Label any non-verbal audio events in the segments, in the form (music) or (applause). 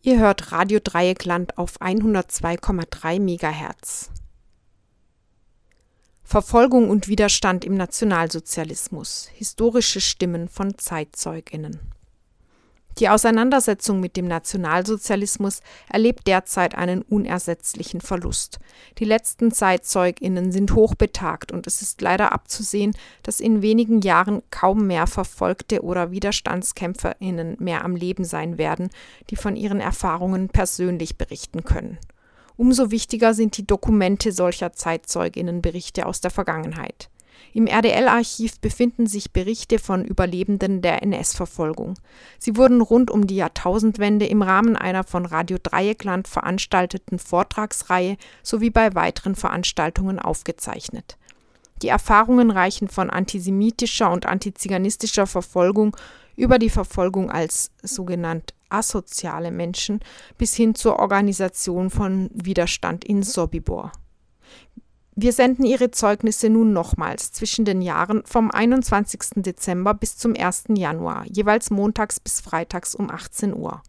Ihr hört Radio Dreieckland auf 102,3 MHz. Verfolgung und Widerstand im Nationalsozialismus. Historische Stimmen von Zeitzeuginnen. Die Auseinandersetzung mit dem Nationalsozialismus erlebt derzeit einen unersetzlichen Verlust. Die letzten Zeitzeuginnen sind hochbetagt und es ist leider abzusehen, dass in wenigen Jahren kaum mehr Verfolgte oder Widerstandskämpferinnen mehr am Leben sein werden, die von ihren Erfahrungen persönlich berichten können. Umso wichtiger sind die Dokumente solcher Zeitzeuginnenberichte aus der Vergangenheit. Im RDL-Archiv befinden sich Berichte von Überlebenden der NS-Verfolgung. Sie wurden rund um die Jahrtausendwende im Rahmen einer von Radio Dreieckland veranstalteten Vortragsreihe sowie bei weiteren Veranstaltungen aufgezeichnet. Die Erfahrungen reichen von antisemitischer und antiziganistischer Verfolgung über die Verfolgung als sogenannt asoziale Menschen bis hin zur Organisation von Widerstand in Sobibor. Wir senden Ihre Zeugnisse nun nochmals zwischen den Jahren vom 21. Dezember bis zum 1. Januar, jeweils montags bis freitags um 18 Uhr.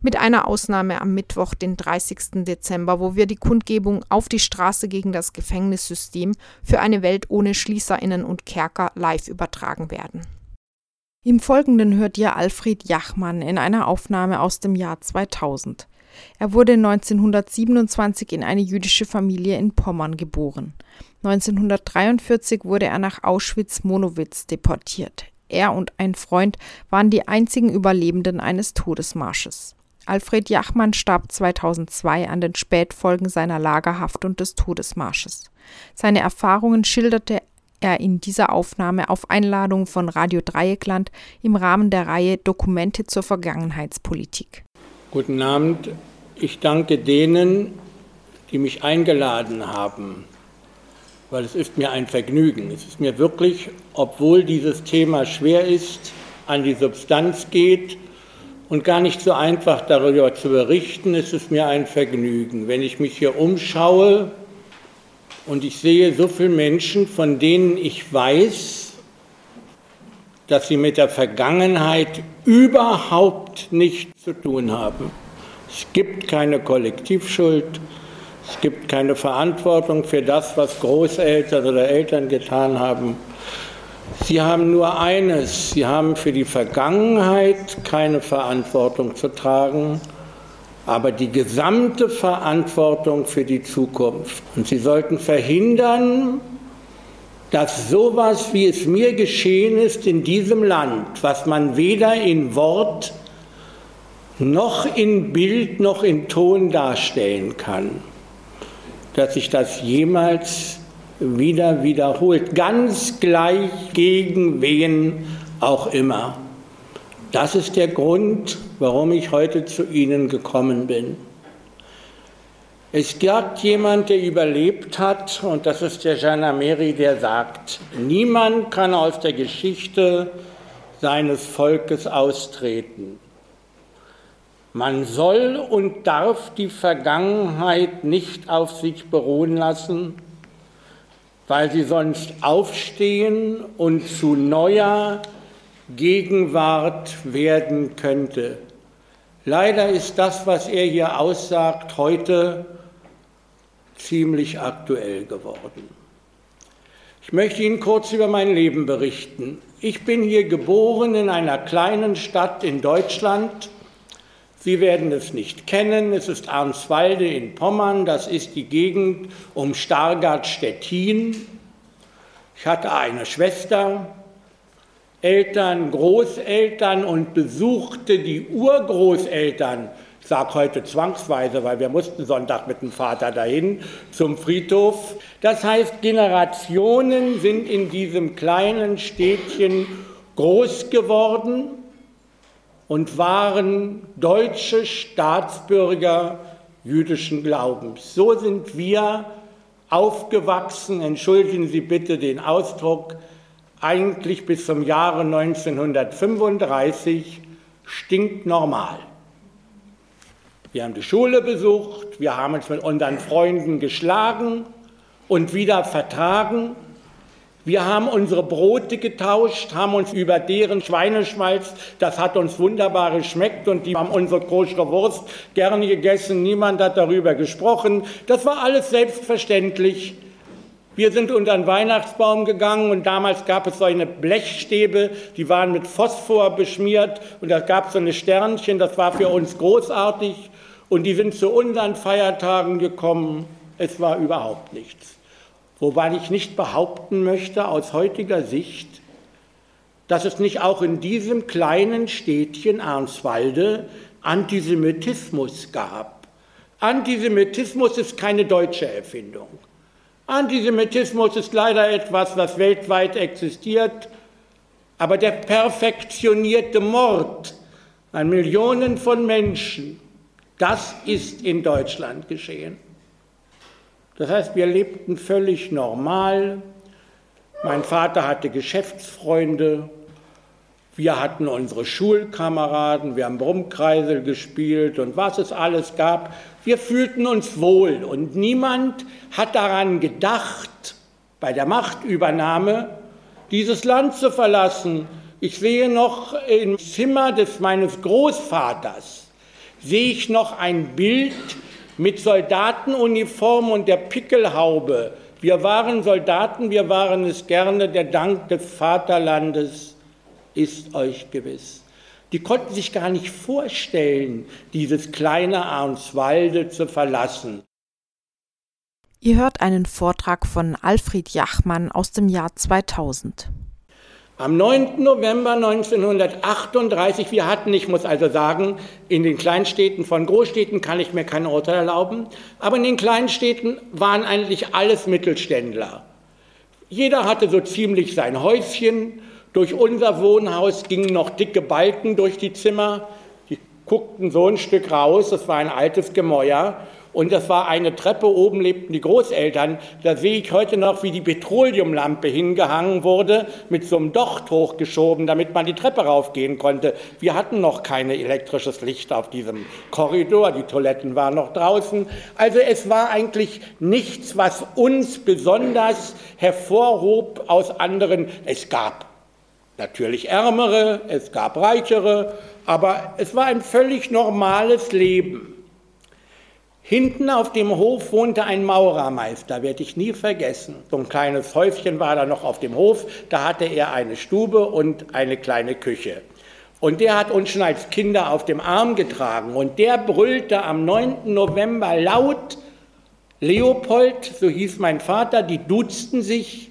Mit einer Ausnahme am Mittwoch, den 30. Dezember, wo wir die Kundgebung auf die Straße gegen das Gefängnissystem für eine Welt ohne Schließerinnen und Kerker live übertragen werden. Im Folgenden hört ihr Alfred Jachmann in einer Aufnahme aus dem Jahr 2000. Er wurde 1927 in eine jüdische Familie in Pommern geboren. 1943 wurde er nach Auschwitz-Monowitz deportiert. Er und ein Freund waren die einzigen Überlebenden eines Todesmarsches. Alfred Jachmann starb 2002 an den Spätfolgen seiner Lagerhaft und des Todesmarsches. Seine Erfahrungen schilderte er in dieser Aufnahme auf Einladung von Radio Dreieckland im Rahmen der Reihe Dokumente zur Vergangenheitspolitik. Guten Abend. Ich danke denen, die mich eingeladen haben, weil es ist mir ein Vergnügen. Es ist mir wirklich, obwohl dieses Thema schwer ist, an die Substanz geht und gar nicht so einfach darüber zu berichten, ist es mir ein Vergnügen. Wenn ich mich hier umschaue und ich sehe so viele Menschen, von denen ich weiß, dass sie mit der Vergangenheit überhaupt nichts zu tun haben. Es gibt keine Kollektivschuld, es gibt keine Verantwortung für das, was Großeltern oder Eltern getan haben. Sie haben nur eines, sie haben für die Vergangenheit keine Verantwortung zu tragen, aber die gesamte Verantwortung für die Zukunft. Und sie sollten verhindern, dass sowas, wie es mir geschehen ist in diesem Land, was man weder in Wort noch in Bild noch in Ton darstellen kann, dass sich das jemals wieder wiederholt, ganz gleich gegen wen auch immer. Das ist der Grund, warum ich heute zu Ihnen gekommen bin. Es gab jemand, der überlebt hat, und das ist der Janameri, der sagt, niemand kann aus der Geschichte seines Volkes austreten. Man soll und darf die Vergangenheit nicht auf sich beruhen lassen, weil sie sonst aufstehen und zu neuer Gegenwart werden könnte. Leider ist das, was er hier aussagt, heute ziemlich aktuell geworden. Ich möchte Ihnen kurz über mein Leben berichten. Ich bin hier geboren in einer kleinen Stadt in Deutschland. Sie werden es nicht kennen. Es ist Arnswalde in Pommern. Das ist die Gegend um Stargard-Stettin. Ich hatte eine Schwester, Eltern, Großeltern und besuchte die Urgroßeltern sage heute zwangsweise, weil wir mussten Sonntag mit dem Vater dahin zum Friedhof. Das heißt, Generationen sind in diesem kleinen Städtchen groß geworden und waren deutsche Staatsbürger jüdischen Glaubens. So sind wir aufgewachsen, entschuldigen Sie bitte den Ausdruck, eigentlich bis zum Jahre 1935 stinknormal. Wir haben die Schule besucht, wir haben uns mit unseren Freunden geschlagen und wieder vertragen. Wir haben unsere Brote getauscht, haben uns über deren Schweineschmalz, das hat uns wunderbar geschmeckt und die haben unsere koschere Wurst gerne gegessen. Niemand hat darüber gesprochen. Das war alles selbstverständlich. Wir sind unter den Weihnachtsbaum gegangen und damals gab es solche Blechstäbe, die waren mit Phosphor beschmiert und da gab es so eine Sternchen, das war für uns großartig und die sind zu unseren Feiertagen gekommen. Es war überhaupt nichts. Wobei ich nicht behaupten möchte aus heutiger Sicht, dass es nicht auch in diesem kleinen Städtchen Arnswalde Antisemitismus gab. Antisemitismus ist keine deutsche Erfindung. Antisemitismus ist leider etwas, was weltweit existiert, aber der perfektionierte Mord an Millionen von Menschen, das ist in Deutschland geschehen. Das heißt, wir lebten völlig normal. Mein Vater hatte Geschäftsfreunde, wir hatten unsere Schulkameraden, wir haben Brummkreisel gespielt und was es alles gab. Wir fühlten uns wohl und niemand hat daran gedacht, bei der Machtübernahme dieses Land zu verlassen. Ich sehe noch im Zimmer des meines Großvaters, sehe ich noch ein Bild mit Soldatenuniform und der Pickelhaube. Wir waren Soldaten, wir waren es gerne, der Dank des Vaterlandes ist euch gewiss. Die konnten sich gar nicht vorstellen, dieses kleine Arnswalde zu verlassen. Ihr hört einen Vortrag von Alfred Jachmann aus dem Jahr 2000. Am 9. November 1938, wir hatten, ich muss also sagen, in den Kleinstädten von Großstädten kann ich mir kein Urteil erlauben, aber in den Kleinstädten waren eigentlich alles Mittelständler. Jeder hatte so ziemlich sein Häuschen. Durch unser Wohnhaus gingen noch dicke Balken durch die Zimmer. Die guckten so ein Stück raus, das war ein altes Gemäuer. Und das war eine Treppe, oben lebten die Großeltern. Da sehe ich heute noch, wie die Petroleumlampe hingehangen wurde, mit so einem Docht hochgeschoben, damit man die Treppe raufgehen konnte. Wir hatten noch kein elektrisches Licht auf diesem Korridor, die Toiletten waren noch draußen. Also es war eigentlich nichts, was uns besonders hervorhob aus anderen. Es gab natürlich Ärmere, es gab Reichere, aber es war ein völlig normales Leben. Hinten auf dem Hof wohnte ein Maurermeister, werde ich nie vergessen. So ein kleines Häuschen war da noch auf dem Hof, da hatte er eine Stube und eine kleine Küche. Und der hat uns schon als Kinder auf dem Arm getragen und der brüllte am 9. November laut, Leopold, so hieß mein Vater, die duzten sich,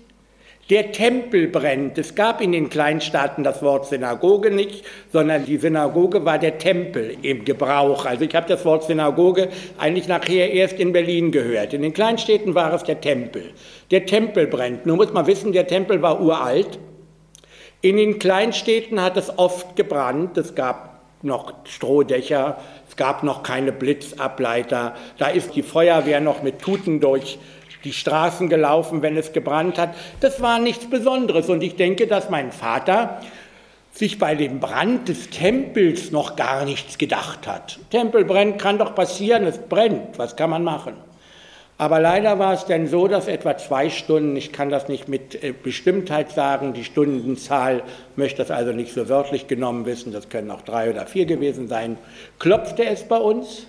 der Tempel brennt. Es gab in den Kleinstaaten das Wort Synagoge nicht, sondern die Synagoge war der Tempel im Gebrauch. Also ich habe das Wort Synagoge eigentlich nachher erst in Berlin gehört. In den Kleinstädten war es der Tempel. Der Tempel brennt. Nun muss man wissen, der Tempel war uralt. In den Kleinstädten hat es oft gebrannt. Es gab noch Strohdächer, es gab noch keine Blitzableiter. Da ist die Feuerwehr noch mit Tuten durch die Straßen gelaufen, wenn es gebrannt hat. Das war nichts Besonderes. Und ich denke, dass mein Vater sich bei dem Brand des Tempels noch gar nichts gedacht hat. Tempel brennt, kann doch passieren, es brennt, was kann man machen? Aber leider war es dann so, dass etwa zwei Stunden, ich kann das nicht mit äh, Bestimmtheit sagen, die Stundenzahl möchte das also nicht so wörtlich genommen wissen, das können auch drei oder vier gewesen sein, klopfte es bei uns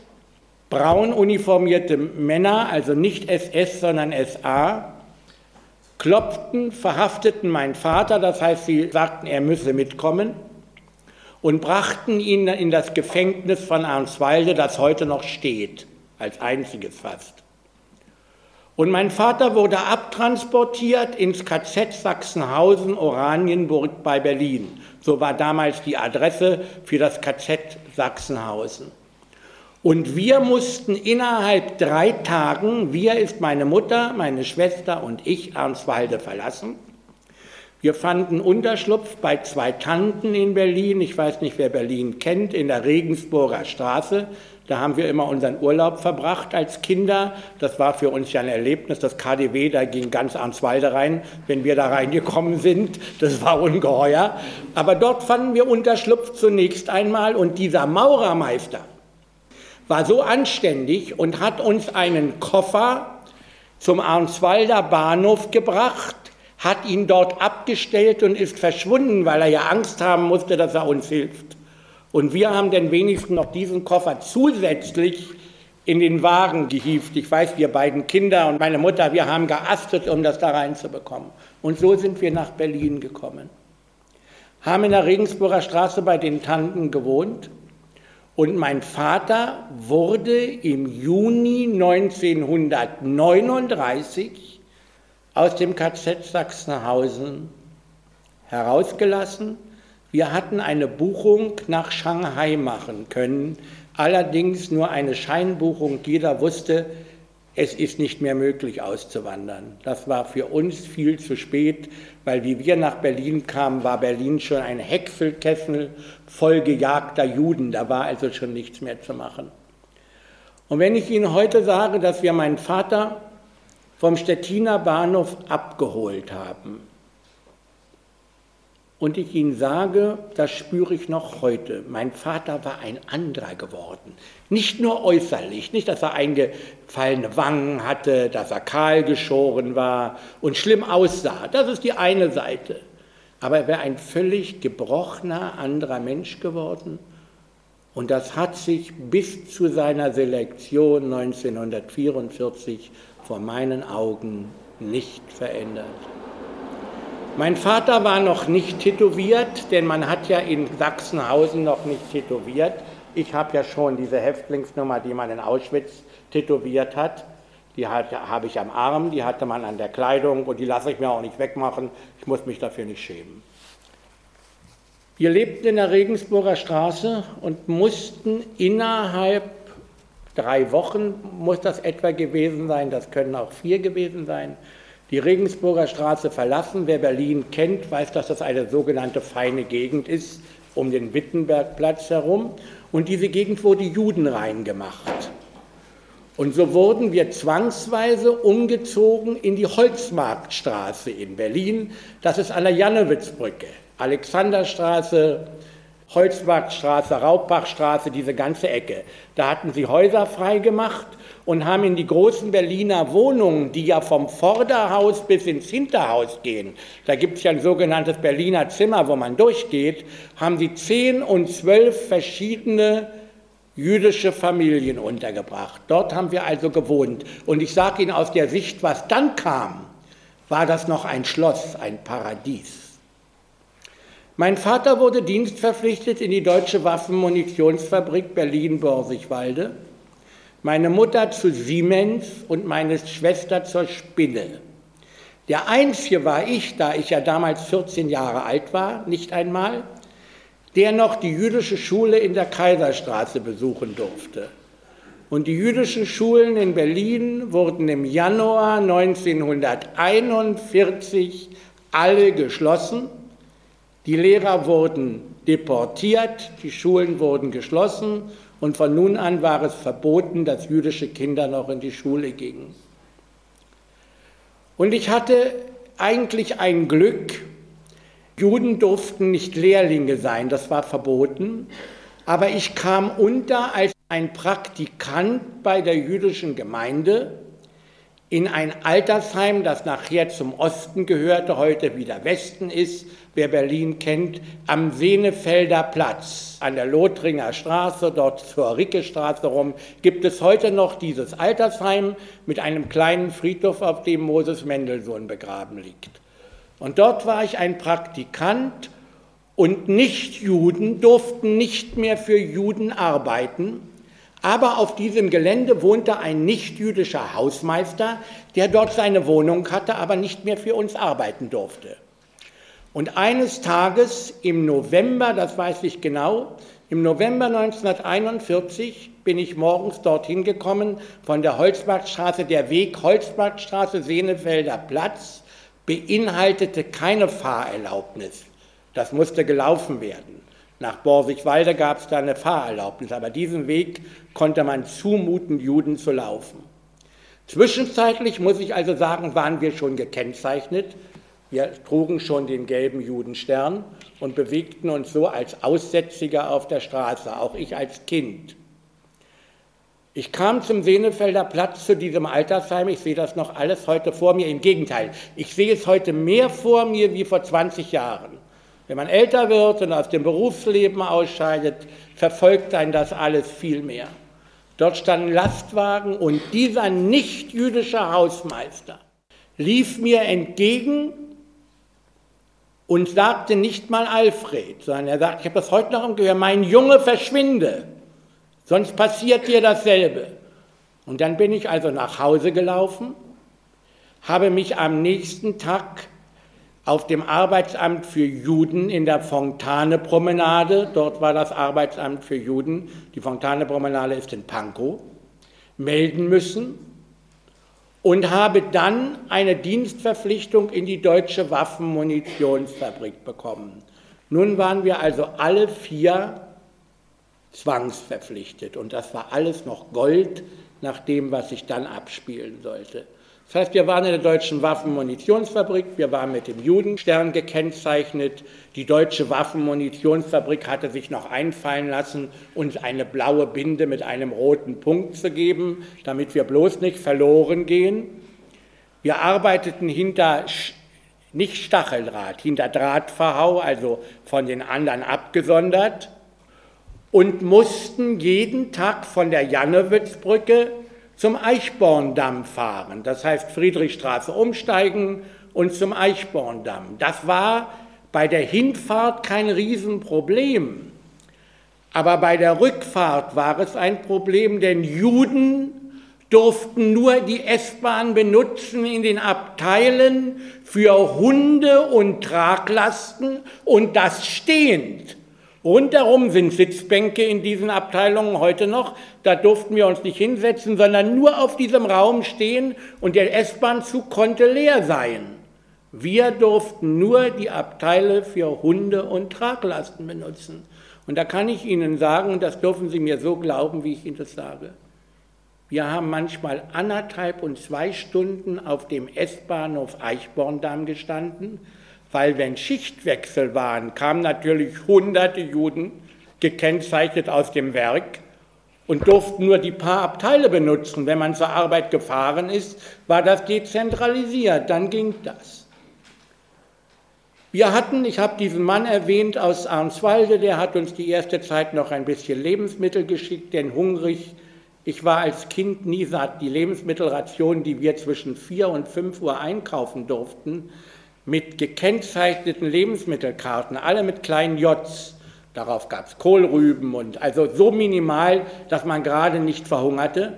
braun uniformierte Männer, also nicht SS, sondern SA, klopften, verhafteten meinen Vater, das heißt, sie sagten, er müsse mitkommen und brachten ihn in das Gefängnis von Arnswalde, das heute noch steht, als einziges fast. Und mein Vater wurde abtransportiert ins KZ Sachsenhausen, Oranienburg bei Berlin. So war damals die Adresse für das KZ Sachsenhausen. Und wir mussten innerhalb drei Tagen, wir ist meine Mutter, meine Schwester und ich, Arnswalde verlassen. Wir fanden Unterschlupf bei zwei Tanten in Berlin. Ich weiß nicht, wer Berlin kennt, in der Regensburger Straße. Da haben wir immer unseren Urlaub verbracht als Kinder. Das war für uns ja ein Erlebnis. Das KDW, da ging ganz Arnswalde rein, wenn wir da reingekommen sind. Das war ungeheuer. Aber dort fanden wir Unterschlupf zunächst einmal. Und dieser Maurermeister, war so anständig und hat uns einen Koffer zum Arnswalder Bahnhof gebracht, hat ihn dort abgestellt und ist verschwunden, weil er ja Angst haben musste, dass er uns hilft. Und wir haben dann wenigstens noch diesen Koffer zusätzlich in den Wagen gehievt. Ich weiß, wir beiden Kinder und meine Mutter, wir haben geastet, um das da reinzubekommen. Und so sind wir nach Berlin gekommen. Haben in der Regensburger Straße bei den Tanten gewohnt. Und mein Vater wurde im Juni 1939 aus dem KZ Sachsenhausen herausgelassen. Wir hatten eine Buchung nach Shanghai machen können, allerdings nur eine Scheinbuchung. Jeder wusste, es ist nicht mehr möglich auszuwandern. Das war für uns viel zu spät, weil wie wir nach Berlin kamen, war Berlin schon ein Häckselkessel voll gejagter Juden. Da war also schon nichts mehr zu machen. Und wenn ich Ihnen heute sage, dass wir meinen Vater vom Stettiner Bahnhof abgeholt haben, und ich Ihnen sage, das spüre ich noch heute, mein Vater war ein anderer geworden. Nicht nur äußerlich, nicht, dass er eingefallene Wangen hatte, dass er kahl geschoren war und schlimm aussah. Das ist die eine Seite. Aber er wäre ein völlig gebrochener anderer Mensch geworden. Und das hat sich bis zu seiner Selektion 1944 vor meinen Augen nicht verändert. Mein Vater war noch nicht tätowiert, denn man hat ja in Sachsenhausen noch nicht tätowiert. Ich habe ja schon diese Häftlingsnummer, die man in Auschwitz tätowiert hat. Die habe ich am Arm, die hatte man an der Kleidung und die lasse ich mir auch nicht wegmachen. Ich muss mich dafür nicht schämen. Wir lebten in der Regensburger Straße und mussten innerhalb drei Wochen, muss das etwa gewesen sein, das können auch vier gewesen sein, die Regensburger Straße verlassen. Wer Berlin kennt, weiß, dass das eine sogenannte feine Gegend ist, um den Wittenbergplatz herum. Und diese Gegend wurde Juden reingemacht. Und so wurden wir zwangsweise umgezogen in die Holzmarktstraße in Berlin. Das ist an der Jannewitzbrücke. Alexanderstraße, Holzmarktstraße, Raubbachstraße, diese ganze Ecke. Da hatten sie Häuser freigemacht und haben in die großen Berliner Wohnungen, die ja vom Vorderhaus bis ins Hinterhaus gehen, da gibt es ja ein sogenanntes Berliner Zimmer, wo man durchgeht, haben sie zehn und zwölf verschiedene jüdische Familien untergebracht. Dort haben wir also gewohnt. Und ich sage Ihnen aus der Sicht, was dann kam, war das noch ein Schloss, ein Paradies. Mein Vater wurde dienstverpflichtet in die Deutsche Waffenmunitionsfabrik Berlin-Borsigwalde meine Mutter zu Siemens und meine Schwester zur Spinne. Der Einzige war ich, da ich ja damals 14 Jahre alt war, nicht einmal, der noch die jüdische Schule in der Kaiserstraße besuchen durfte. Und die jüdischen Schulen in Berlin wurden im Januar 1941 alle geschlossen. Die Lehrer wurden deportiert, die Schulen wurden geschlossen und von nun an war es verboten, dass jüdische Kinder noch in die Schule gingen. Und ich hatte eigentlich ein Glück, Juden durften nicht Lehrlinge sein, das war verboten, aber ich kam unter als ein Praktikant bei der jüdischen Gemeinde in ein Altersheim, das nachher zum Osten gehörte, heute wieder Westen ist, wer Berlin kennt, am Senefelder Platz, an der Lothringer Straße, dort zur Rickestraße rum, gibt es heute noch dieses Altersheim mit einem kleinen Friedhof, auf dem Moses Mendelssohn begraben liegt. Und dort war ich ein Praktikant und Nichtjuden durften nicht mehr für Juden arbeiten, aber auf diesem Gelände wohnte ein nichtjüdischer Hausmeister, der dort seine Wohnung hatte, aber nicht mehr für uns arbeiten durfte. Und eines Tages im November, das weiß ich genau, im November 1941 bin ich morgens dorthin gekommen von der Holzmarktstraße. Der Weg Holzmarktstraße, Senefelder Platz beinhaltete keine Fahrerlaubnis. Das musste gelaufen werden. Nach Borsigwalde gab es da eine Fahrerlaubnis, aber diesen Weg konnte man zumuten, Juden zu laufen. Zwischenzeitlich muss ich also sagen, waren wir schon gekennzeichnet. Wir trugen schon den gelben Judenstern und bewegten uns so als Aussätziger auf der Straße, auch ich als Kind. Ich kam zum Senefelder Platz zu diesem Altersheim. Ich sehe das noch alles heute vor mir. Im Gegenteil, ich sehe es heute mehr vor mir wie vor 20 Jahren. Wenn man älter wird und aus dem Berufsleben ausscheidet, verfolgt einen das alles viel mehr. Dort standen Lastwagen und dieser nicht jüdische Hausmeister lief mir entgegen und sagte nicht mal Alfred, sondern er sagte, ich habe das heute noch im Gehör, mein Junge verschwinde sonst passiert dir dasselbe. Und dann bin ich also nach Hause gelaufen, habe mich am nächsten Tag auf dem Arbeitsamt für Juden in der Fontane-Promenade, dort war das Arbeitsamt für Juden, die Fontane-Promenade ist in Pankow, melden müssen und habe dann eine Dienstverpflichtung in die Deutsche Waffenmunitionsfabrik bekommen. Nun waren wir also alle vier zwangsverpflichtet. Und das war alles noch Gold nach dem, was sich dann abspielen sollte. Das heißt, wir waren in der deutschen Waffenmunitionsfabrik, wir waren mit dem Judenstern gekennzeichnet. Die deutsche Waffenmunitionsfabrik hatte sich noch einfallen lassen, uns eine blaue Binde mit einem roten Punkt zu geben, damit wir bloß nicht verloren gehen. Wir arbeiteten hinter nicht Stacheldraht, hinter Drahtverhau, also von den anderen abgesondert und mussten jeden Tag von der Jannewitzbrücke zum Eichborndamm fahren. Das heißt Friedrichstraße umsteigen und zum Eichborndamm. Das war bei der Hinfahrt kein Riesenproblem. Aber bei der Rückfahrt war es ein Problem, denn Juden durften nur die S-Bahn benutzen in den Abteilen für Hunde und Traglasten und das stehend. Rundherum sind Sitzbänke in diesen Abteilungen heute noch. Da durften wir uns nicht hinsetzen, sondern nur auf diesem Raum stehen und der S-Bahn-Zug konnte leer sein. Wir durften nur die Abteile für Hunde und Traglasten benutzen. Und da kann ich Ihnen sagen, und das dürfen Sie mir so glauben, wie ich Ihnen das sage, wir haben manchmal anderthalb und zwei Stunden auf dem S-Bahnhof Eichborndamm gestanden, weil wenn Schichtwechsel waren, kamen natürlich hunderte Juden, gekennzeichnet aus dem Werk, und durften nur die paar Abteile benutzen. Wenn man zur Arbeit gefahren ist, war das dezentralisiert, dann ging das. Wir hatten, ich habe diesen Mann erwähnt aus Arnswalde, der hat uns die erste Zeit noch ein bisschen Lebensmittel geschickt, denn hungrig, ich war als Kind nie satt. Die Lebensmittelration, die wir zwischen 4 und 5 Uhr einkaufen durften, mit gekennzeichneten Lebensmittelkarten, alle mit kleinen Js. Darauf gab es Kohlrüben und also so minimal, dass man gerade nicht verhungerte.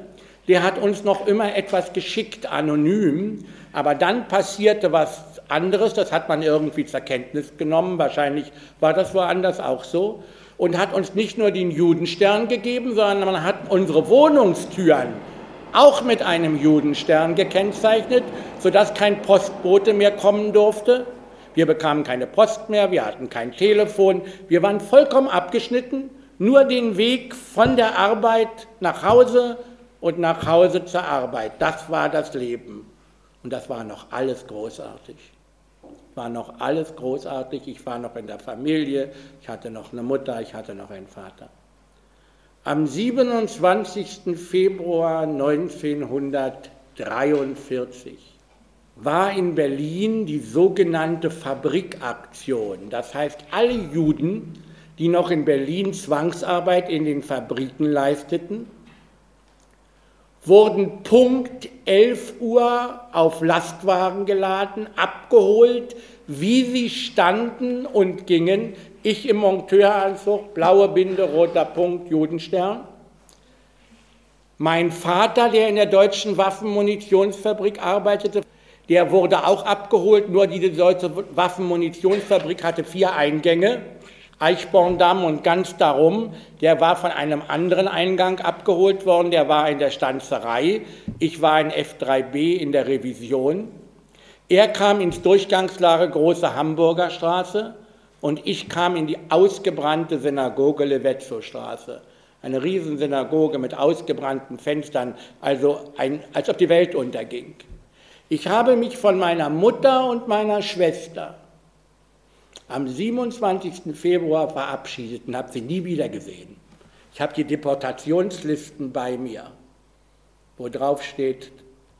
Der hat uns noch immer etwas geschickt, anonym, aber dann passierte was anderes, das hat man irgendwie zur Kenntnis genommen, wahrscheinlich war das woanders auch so, und hat uns nicht nur den Judenstern gegeben, sondern man hat unsere Wohnungstüren auch mit einem Judenstern gekennzeichnet, sodass kein Postbote mehr kommen durfte. Wir bekamen keine Post mehr, wir hatten kein Telefon, wir waren vollkommen abgeschnitten, nur den Weg von der Arbeit nach Hause und nach Hause zur Arbeit. Das war das Leben. Und das war noch alles großartig. War noch alles großartig. Ich war noch in der Familie, ich hatte noch eine Mutter, ich hatte noch einen Vater. Am 27. Februar 1943 war in Berlin die sogenannte Fabrikaktion. Das heißt, alle Juden, die noch in Berlin Zwangsarbeit in den Fabriken leisteten, wurden Punkt 11 Uhr auf Lastwagen geladen, abgeholt, wie sie standen und gingen, ich im Monteuranzug, blaue Binde, roter Punkt, Judenstern. Mein Vater, der in der deutschen Waffenmunitionsfabrik arbeitete, der wurde auch abgeholt, nur diese deutsche Waffenmunitionsfabrik hatte vier Eingänge, Eichborndamm und ganz darum. Der war von einem anderen Eingang abgeholt worden, der war in der Stanzerei. Ich war in F3b in der Revision. Er kam ins Durchgangslager Große Hamburger Straße und ich kam in die ausgebrannte Synagoge Levetzow-Straße. Eine Riesensynagoge mit ausgebrannten Fenstern, also ein, als ob die Welt unterging. Ich habe mich von meiner Mutter und meiner Schwester am 27. Februar verabschiedet und habe sie nie wieder gesehen. Ich habe die Deportationslisten bei mir. wo drauf steht,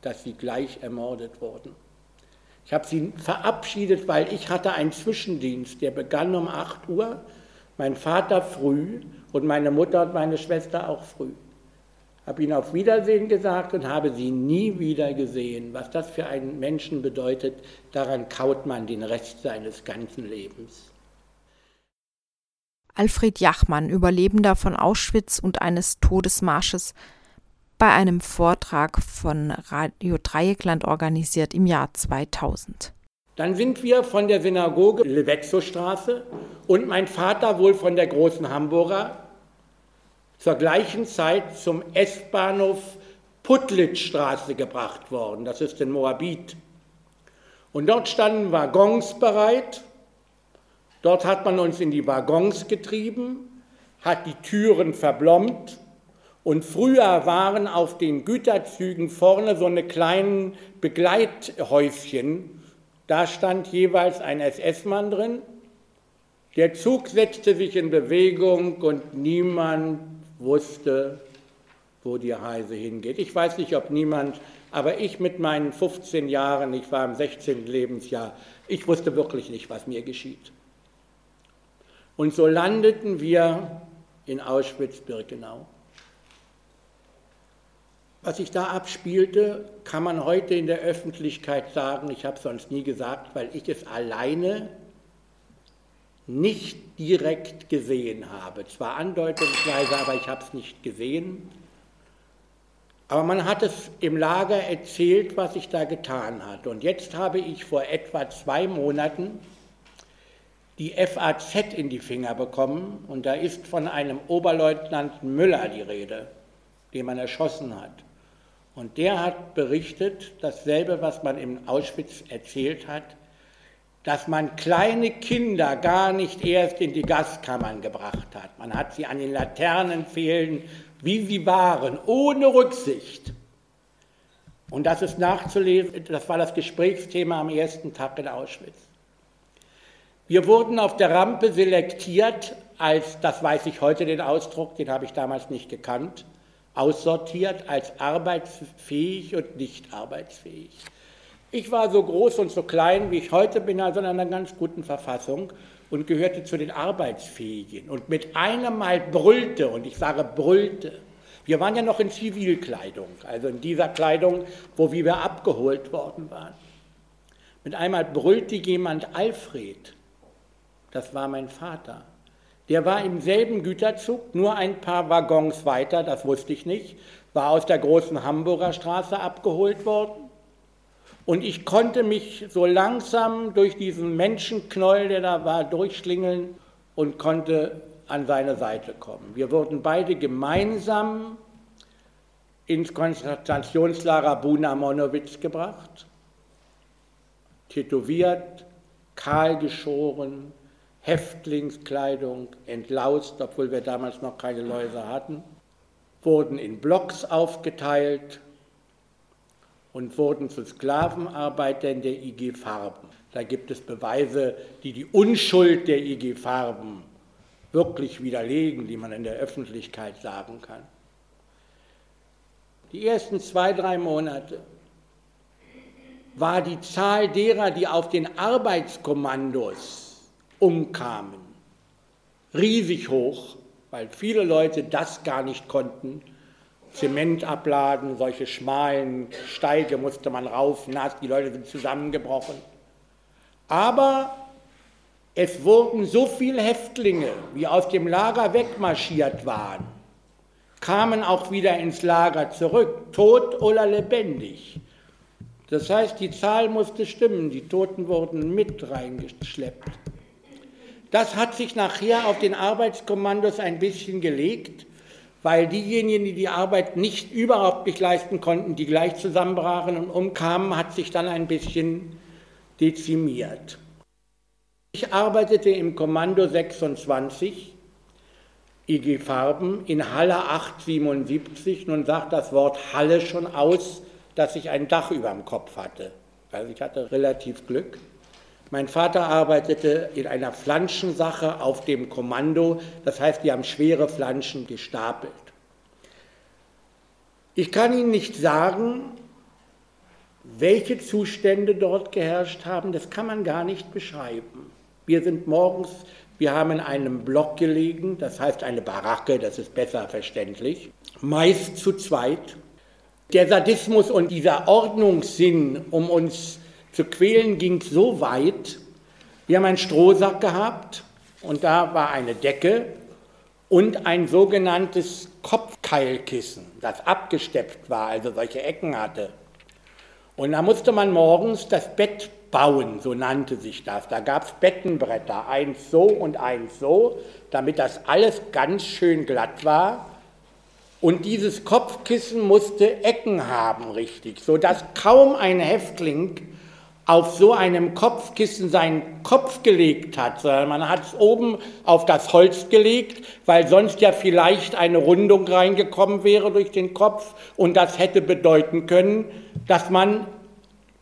dass sie gleich ermordet wurden. Ich habe sie verabschiedet, weil ich hatte einen Zwischendienst, der begann um 8 Uhr, mein Vater früh und meine Mutter und meine Schwester auch früh. Habe ihnen auf Wiedersehen gesagt und habe sie nie wieder gesehen. Was das für einen Menschen bedeutet, daran kaut man den Rest seines ganzen Lebens. Alfred Jachmann, Überlebender von Auschwitz und eines Todesmarsches, bei einem Vortrag von Radio Dreieckland organisiert im Jahr 2000. Dann sind wir von der Synagoge Levetzow-Straße und mein Vater wohl von der großen Hamburger zur gleichen Zeit zum S-Bahnhof Puttlitzstraße gebracht worden. Das ist in Moabit. Und dort standen Waggons bereit. Dort hat man uns in die Waggons getrieben, hat die Türen verblombt und früher waren auf den Güterzügen vorne so eine kleinen Begleithäuschen. Da stand jeweils ein SS-Mann drin. Der Zug setzte sich in Bewegung und niemand wusste, wo die Reise hingeht. Ich weiß nicht, ob niemand, aber ich mit meinen 15 Jahren, ich war im 16. Lebensjahr, ich wusste wirklich nicht, was mir geschieht. Und so landeten wir in Auschwitz-Birkenau. Was sich da abspielte, kann man heute in der Öffentlichkeit sagen, ich habe es sonst nie gesagt, weil ich es alleine nicht direkt gesehen habe. Zwar andeutungsweise, aber ich habe es nicht gesehen. Aber man hat es im Lager erzählt, was sich da getan hat. Und jetzt habe ich vor etwa zwei Monaten die FAZ in die Finger bekommen und da ist von einem Oberleutnant Müller die Rede, den man erschossen hat. Und der hat berichtet, dasselbe, was man in Auschwitz erzählt hat, dass man kleine Kinder gar nicht erst in die Gaskammern gebracht hat. Man hat sie an den Laternenpfählen, wie sie waren, ohne Rücksicht. Und das ist nachzulesen, das war das Gesprächsthema am ersten Tag in Auschwitz. Wir wurden auf der Rampe selektiert als, das weiß ich heute den Ausdruck, den habe ich damals nicht gekannt, aussortiert als arbeitsfähig und nicht arbeitsfähig. Ich war so groß und so klein, wie ich heute bin, also in einer ganz guten Verfassung und gehörte zu den Arbeitsfähigen. Und mit einem Mal brüllte, und ich sage brüllte, wir waren ja noch in Zivilkleidung, also in dieser Kleidung, wo wir abgeholt worden waren. Mit einmal brüllte jemand Alfred, das war mein Vater. Der war im selben Güterzug, nur ein paar Waggons weiter, das wusste ich nicht, war aus der großen Hamburger Straße abgeholt worden. Und ich konnte mich so langsam durch diesen Menschenknäuel, der da war, durchschlingeln und konnte an seine Seite kommen. Wir wurden beide gemeinsam ins Konzentrationslager Buna Monowitz gebracht, tätowiert, kahl geschoren, Häftlingskleidung, entlaust, obwohl wir damals noch keine Läuse hatten, wurden in Blocks aufgeteilt und wurden zu Sklavenarbeitern der IG Farben. Da gibt es Beweise, die die Unschuld der IG Farben wirklich widerlegen, die man in der Öffentlichkeit sagen kann. Die ersten zwei, drei Monate war die Zahl derer, die auf den Arbeitskommandos umkamen. Riesig hoch, weil viele Leute das gar nicht konnten. Zement abladen, solche schmalen Steige musste man rauf, nass, die Leute sind zusammengebrochen. Aber es wurden so viele Häftlinge, wie aus dem Lager wegmarschiert waren, kamen auch wieder ins Lager zurück, tot oder lebendig. Das heißt, die Zahl musste stimmen, die Toten wurden mit reingeschleppt. Das hat sich nachher auf den Arbeitskommandos ein bisschen gelegt, weil diejenigen, die die Arbeit nicht überhaupt nicht leisten konnten, die gleich zusammenbrachen und umkamen, hat sich dann ein bisschen dezimiert. Ich arbeitete im Kommando 26, IG Farben, in Halle 877. Nun sagt das Wort Halle schon aus, dass ich ein Dach über dem Kopf hatte. Also ich hatte relativ Glück. Mein Vater arbeitete in einer Flanschensache auf dem Kommando, das heißt, die haben schwere Flanschen gestapelt. Ich kann Ihnen nicht sagen, welche Zustände dort geherrscht haben, das kann man gar nicht beschreiben. Wir sind morgens, wir haben in einem Block gelegen, das heißt eine Baracke, das ist besser verständlich, meist zu zweit. Der Sadismus und dieser Ordnungssinn, um uns zu quälen, ging so weit. Wir haben einen Strohsack gehabt und da war eine Decke und ein sogenanntes Kopfkeilkissen, das abgesteppt war, also solche Ecken hatte. Und da musste man morgens das Bett bauen, so nannte sich das. Da gab es Bettenbretter, eins so und eins so, damit das alles ganz schön glatt war. Und dieses Kopfkissen musste Ecken haben, richtig, sodass kaum ein Häftling auf so einem Kopfkissen seinen Kopf gelegt hat, sondern man hat es oben auf das Holz gelegt, weil sonst ja vielleicht eine Rundung reingekommen wäre durch den Kopf und das hätte bedeuten können, dass man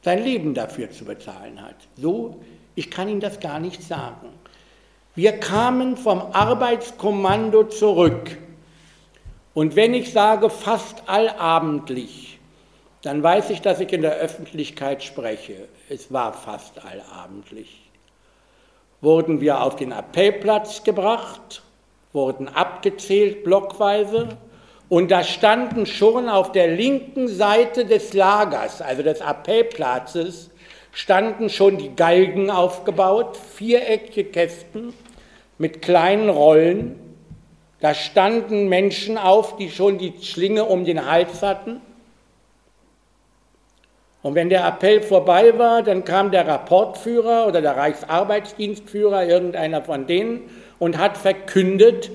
sein Leben dafür zu bezahlen hat. So, ich kann Ihnen das gar nicht sagen. Wir kamen vom Arbeitskommando zurück. Und wenn ich sage fast allabendlich, dann weiß ich, dass ich in der Öffentlichkeit spreche. Es war fast allabendlich. Wurden wir auf den Appellplatz gebracht, wurden abgezählt blockweise und da standen schon auf der linken Seite des Lagers, also des Appellplatzes, standen schon die Galgen aufgebaut, viereckige Kästen mit kleinen Rollen. Da standen Menschen auf, die schon die Schlinge um den Hals hatten. Und wenn der Appell vorbei war, dann kam der Rapportführer oder der Reichsarbeitsdienstführer, irgendeiner von denen, und hat verkündet,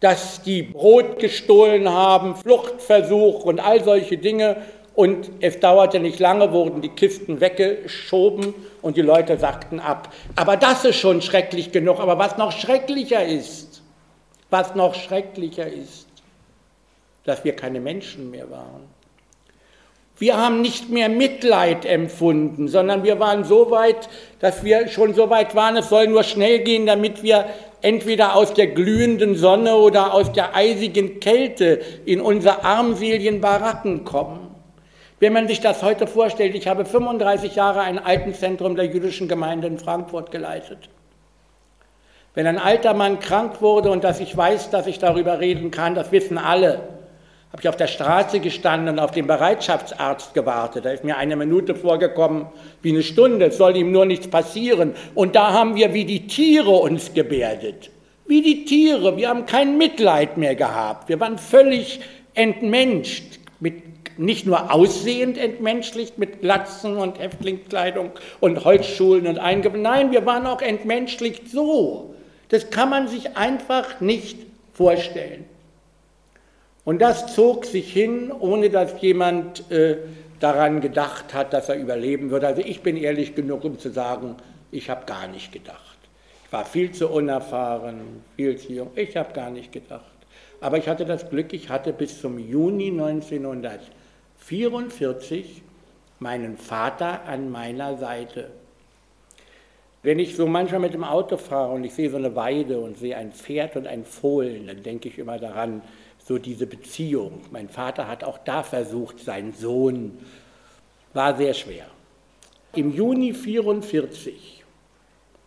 dass die Brot gestohlen haben, Fluchtversuch und all solche Dinge. Und es dauerte nicht lange, wurden die Kisten weggeschoben und die Leute sagten ab. Aber das ist schon schrecklich genug. Aber was noch schrecklicher ist, was noch schrecklicher ist, dass wir keine Menschen mehr waren. Wir haben nicht mehr Mitleid empfunden, sondern wir waren so weit, dass wir schon so weit waren, es soll nur schnell gehen, damit wir entweder aus der glühenden Sonne oder aus der eisigen Kälte in unsere armseligen Baracken kommen. Wenn man sich das heute vorstellt, ich habe 35 Jahre ein Altenzentrum der jüdischen Gemeinde in Frankfurt geleitet. Wenn ein alter Mann krank wurde und dass ich weiß, dass ich darüber reden kann, das wissen alle, habe ich auf der Straße gestanden und auf den Bereitschaftsarzt gewartet. Da ist mir eine Minute vorgekommen wie eine Stunde, es soll ihm nur nichts passieren. Und da haben wir wie die Tiere uns gebärdet. Wie die Tiere, wir haben kein Mitleid mehr gehabt. Wir waren völlig entmenscht, mit, nicht nur aussehend entmenschlicht mit Glatzen und Häftlingskleidung und Holzschulen und Eingaben. Nein, wir waren auch entmenschlicht so. Das kann man sich einfach nicht vorstellen. Und das zog sich hin, ohne dass jemand äh, daran gedacht hat, dass er überleben würde. Also ich bin ehrlich genug, um zu sagen, ich habe gar nicht gedacht. Ich war viel zu unerfahren, viel zu jung. Ich habe gar nicht gedacht. Aber ich hatte das Glück, ich hatte bis zum Juni 1944 meinen Vater an meiner Seite. Wenn ich so manchmal mit dem Auto fahre und ich sehe so eine Weide und sehe ein Pferd und ein Fohlen, dann denke ich immer daran, so diese Beziehung. Mein Vater hat auch da versucht, seinen Sohn, war sehr schwer. Im Juni 1944,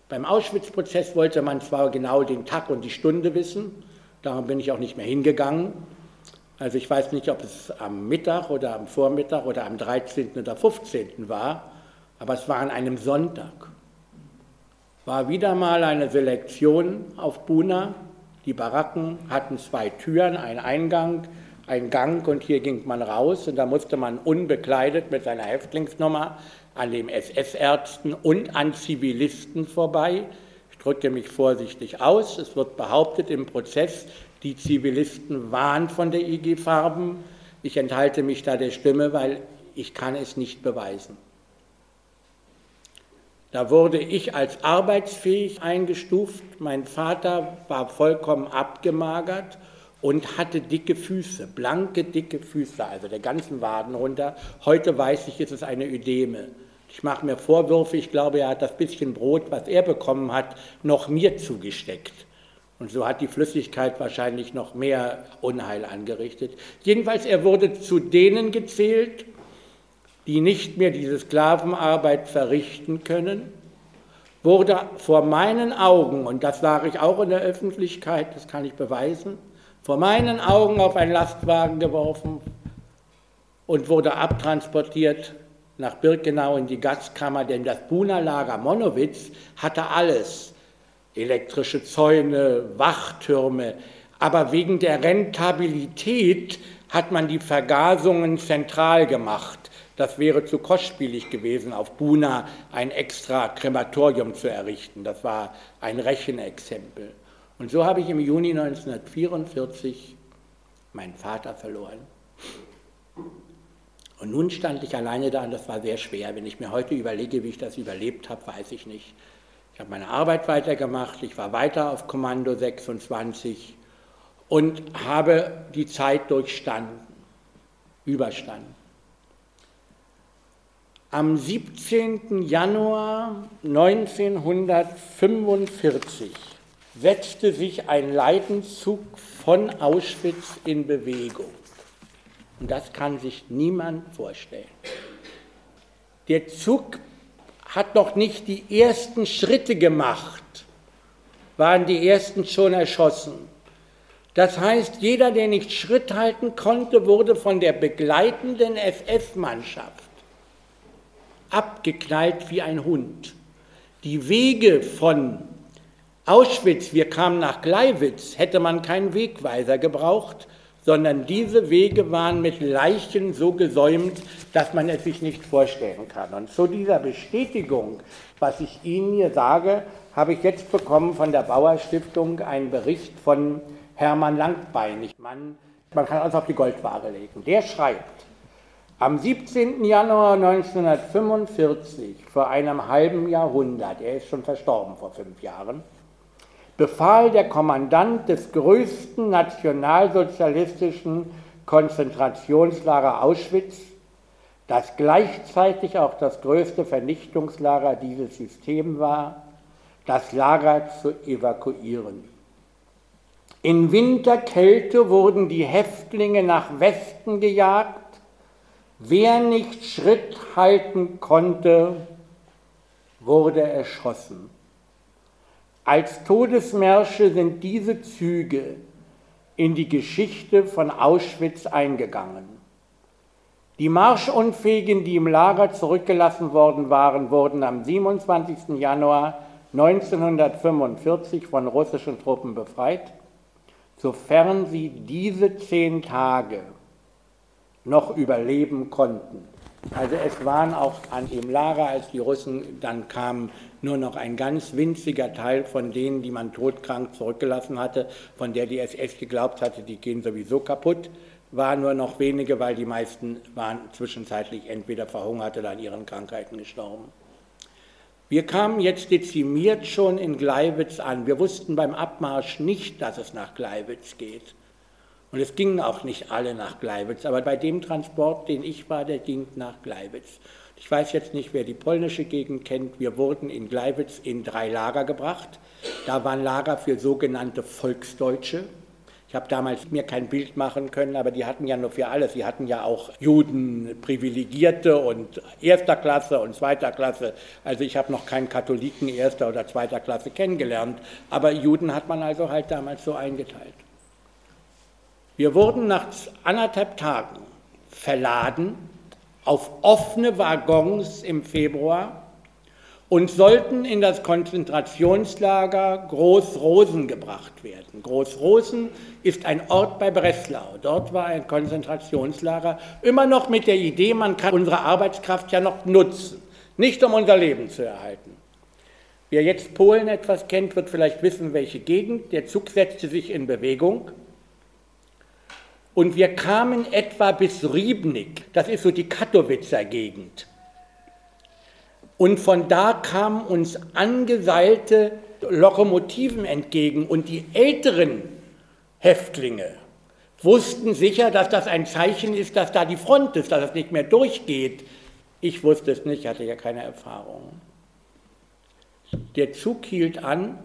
beim Auschwitz-Prozess wollte man zwar genau den Tag und die Stunde wissen, darum bin ich auch nicht mehr hingegangen. Also ich weiß nicht, ob es am Mittag oder am Vormittag oder am 13. oder 15. war, aber es war an einem Sonntag. War wieder mal eine Selektion auf Buna die Baracken hatten zwei Türen, einen Eingang, einen Gang und hier ging man raus und da musste man unbekleidet mit seiner Häftlingsnummer an den SS-Ärzten und an Zivilisten vorbei. Ich drücke mich vorsichtig aus. Es wird behauptet im Prozess, die Zivilisten waren von der IG Farben. Ich enthalte mich da der Stimme, weil ich kann es nicht beweisen. Da wurde ich als arbeitsfähig eingestuft. Mein Vater war vollkommen abgemagert und hatte dicke Füße, blanke, dicke Füße, also der ganzen Waden runter. Heute weiß ich, ist es eine Ödeme. Ich mache mir Vorwürfe, ich glaube, er hat das bisschen Brot, was er bekommen hat, noch mir zugesteckt. Und so hat die Flüssigkeit wahrscheinlich noch mehr Unheil angerichtet. Jedenfalls, er wurde zu denen gezählt, die nicht mehr diese Sklavenarbeit verrichten können, wurde vor meinen Augen, und das sage ich auch in der Öffentlichkeit, das kann ich beweisen, vor meinen Augen auf einen Lastwagen geworfen und wurde abtransportiert nach Birkenau in die Gaskammer, denn das Buna-Lager Monowitz hatte alles. Elektrische Zäune, Wachtürme, aber wegen der Rentabilität hat man die Vergasungen zentral gemacht. Das wäre zu kostspielig gewesen, auf Buna ein extra Krematorium zu errichten. Das war ein Rechenexempel. Und so habe ich im Juni 1944 meinen Vater verloren. Und nun stand ich alleine da und das war sehr schwer. Wenn ich mir heute überlege, wie ich das überlebt habe, weiß ich nicht. Ich habe meine Arbeit weitergemacht, ich war weiter auf Kommando 26 und habe die Zeit durchstanden, überstanden. Am 17. Januar 1945 setzte sich ein Leidenszug von Auschwitz in Bewegung. Und das kann sich niemand vorstellen. Der Zug hat noch nicht die ersten Schritte gemacht, waren die ersten schon erschossen. Das heißt, jeder, der nicht Schritt halten konnte, wurde von der begleitenden SS-Mannschaft abgeknallt wie ein Hund. Die Wege von Auschwitz, wir kamen nach Gleiwitz, hätte man keinen Wegweiser gebraucht, sondern diese Wege waren mit Leichen so gesäumt, dass man es sich nicht vorstellen kann. Und zu dieser Bestätigung, was ich Ihnen hier sage, habe ich jetzt bekommen von der Bauer Stiftung einen Bericht von Hermann Langbein. Man, man kann alles auf die Goldware legen. Der schreibt, am 17. Januar 1945, vor einem halben Jahrhundert, er ist schon verstorben vor fünf Jahren, befahl der Kommandant des größten nationalsozialistischen Konzentrationslager Auschwitz, das gleichzeitig auch das größte Vernichtungslager dieses Systems war, das Lager zu evakuieren. In Winterkälte wurden die Häftlinge nach Westen gejagt, Wer nicht Schritt halten konnte, wurde erschossen. Als Todesmärsche sind diese Züge in die Geschichte von Auschwitz eingegangen. Die Marschunfähigen, die im Lager zurückgelassen worden waren, wurden am 27. Januar 1945 von russischen Truppen befreit, sofern sie diese zehn Tage noch überleben konnten. Also es waren auch an dem Lager, als die Russen dann kamen, nur noch ein ganz winziger Teil von denen, die man todkrank zurückgelassen hatte, von der die SS geglaubt hatte, die gehen sowieso kaputt, waren nur noch wenige, weil die meisten waren zwischenzeitlich entweder verhungert oder an ihren Krankheiten gestorben. Wir kamen jetzt dezimiert schon in Gleiwitz an. Wir wussten beim Abmarsch nicht, dass es nach Gleiwitz geht. Und es gingen auch nicht alle nach Gleiwitz, aber bei dem Transport, den ich war, der ging nach Gleiwitz. Ich weiß jetzt nicht, wer die polnische Gegend kennt. Wir wurden in Gleiwitz in drei Lager gebracht. Da waren Lager für sogenannte Volksdeutsche. Ich habe damals mir kein Bild machen können, aber die hatten ja nur für alles. Sie hatten ja auch Juden, Privilegierte und erster Klasse und zweiter Klasse. Also ich habe noch keinen Katholiken erster oder zweiter Klasse kennengelernt. Aber Juden hat man also halt damals so eingeteilt. Wir wurden nach anderthalb Tagen verladen auf offene Waggons im Februar und sollten in das Konzentrationslager Großrosen gebracht werden. Großrosen ist ein Ort bei Breslau. Dort war ein Konzentrationslager, immer noch mit der Idee, man kann unsere Arbeitskraft ja noch nutzen, nicht um unser Leben zu erhalten. Wer jetzt Polen etwas kennt, wird vielleicht wissen, welche Gegend. Der Zug setzte sich in Bewegung und wir kamen etwa bis Riebnik, das ist so die Katowitzer Gegend. Und von da kamen uns angeseilte Lokomotiven entgegen und die älteren Häftlinge wussten sicher, dass das ein Zeichen ist, dass da die Front ist, dass es nicht mehr durchgeht. Ich wusste es nicht, hatte ja keine Erfahrung. Der Zug hielt an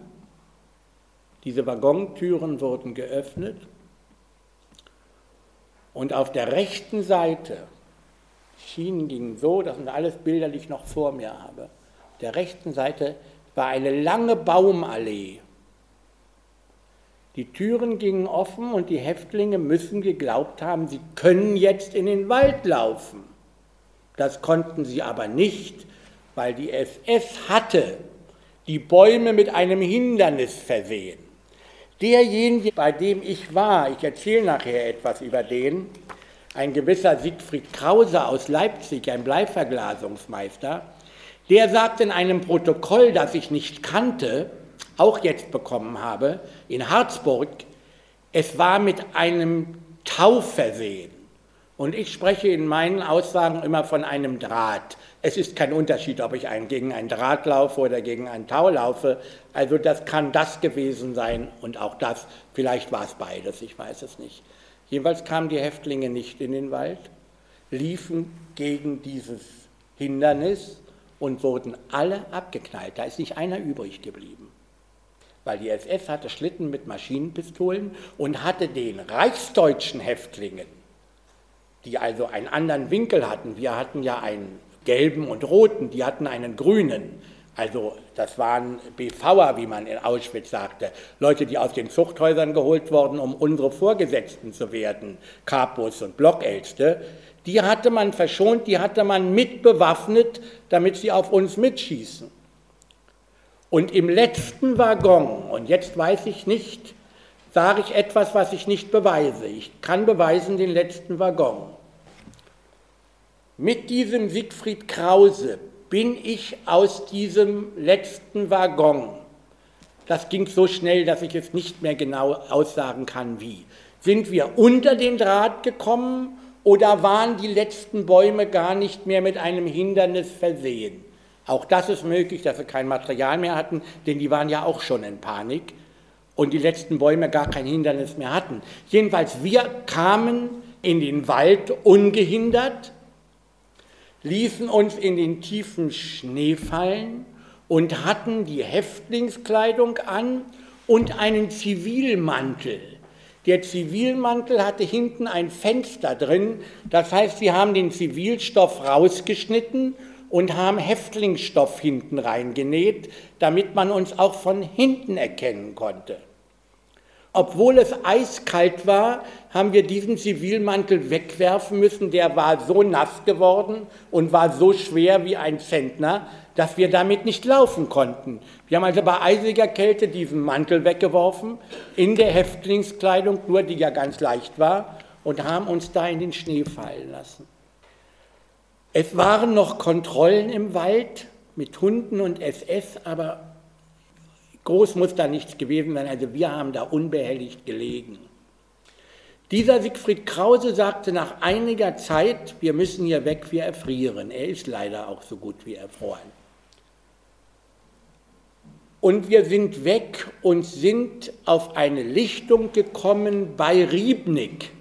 Diese Waggontüren wurden geöffnet und auf der rechten Seite, Schienen gingen so, das sind alles Bilder, die ich noch vor mir habe, auf der rechten Seite war eine lange Baumallee. Die Türen gingen offen und die Häftlinge müssen geglaubt haben, sie können jetzt in den Wald laufen. Das konnten sie aber nicht, weil die SS hatte die Bäume mit einem Hindernis versehen. Derjenige, bei dem ich war, ich erzähle nachher etwas über den, ein gewisser Siegfried Krause aus Leipzig, ein Bleiverglasungsmeister, der sagt in einem Protokoll, das ich nicht kannte, auch jetzt bekommen habe, in Harzburg, es war mit einem Tau versehen. Und ich spreche in meinen Aussagen immer von einem Draht. Es ist kein Unterschied, ob ich ein, gegen ein Draht laufe oder gegen ein Tau laufe. Also das kann das gewesen sein und auch das. Vielleicht war es beides, ich weiß es nicht. Jedenfalls kamen die Häftlinge nicht in den Wald, liefen gegen dieses Hindernis und wurden alle abgeknallt. Da ist nicht einer übrig geblieben. Weil die SS hatte Schlitten mit Maschinenpistolen und hatte den reichsdeutschen Häftlingen die also einen anderen Winkel hatten. Wir hatten ja einen gelben und roten, die hatten einen grünen. Also das waren BVer, wie man in Auschwitz sagte, Leute, die aus den Zuchthäusern geholt wurden, um unsere Vorgesetzten zu werden, Kapos und Blockärzte. Die hatte man verschont, die hatte man mitbewaffnet, damit sie auf uns mitschießen. Und im letzten Waggon, und jetzt weiß ich nicht, sage ich etwas, was ich nicht beweise. Ich kann beweisen den letzten Waggon. Mit diesem Siegfried Krause bin ich aus diesem letzten Waggon, das ging so schnell, dass ich es nicht mehr genau aussagen kann, wie. Sind wir unter den Draht gekommen oder waren die letzten Bäume gar nicht mehr mit einem Hindernis versehen? Auch das ist möglich, dass sie kein Material mehr hatten, denn die waren ja auch schon in Panik und die letzten Bäume gar kein Hindernis mehr hatten. Jedenfalls, wir kamen in den Wald ungehindert ließen uns in den tiefen Schnee fallen und hatten die Häftlingskleidung an und einen Zivilmantel. Der Zivilmantel hatte hinten ein Fenster drin, das heißt, sie haben den Zivilstoff rausgeschnitten und haben Häftlingsstoff hinten reingenäht, damit man uns auch von hinten erkennen konnte. Obwohl es eiskalt war, haben wir diesen Zivilmantel wegwerfen müssen. Der war so nass geworden und war so schwer wie ein Zentner, dass wir damit nicht laufen konnten. Wir haben also bei eisiger Kälte diesen Mantel weggeworfen, in der Häftlingskleidung, nur die ja ganz leicht war, und haben uns da in den Schnee fallen lassen. Es waren noch Kontrollen im Wald mit Hunden und SS, aber Groß muss da nichts gewesen sein, also wir haben da unbehelligt gelegen. Dieser Siegfried Krause sagte nach einiger Zeit, wir müssen hier weg, wir erfrieren. Er ist leider auch so gut wie erfroren. Und wir sind weg und sind auf eine Lichtung gekommen bei Riebnick.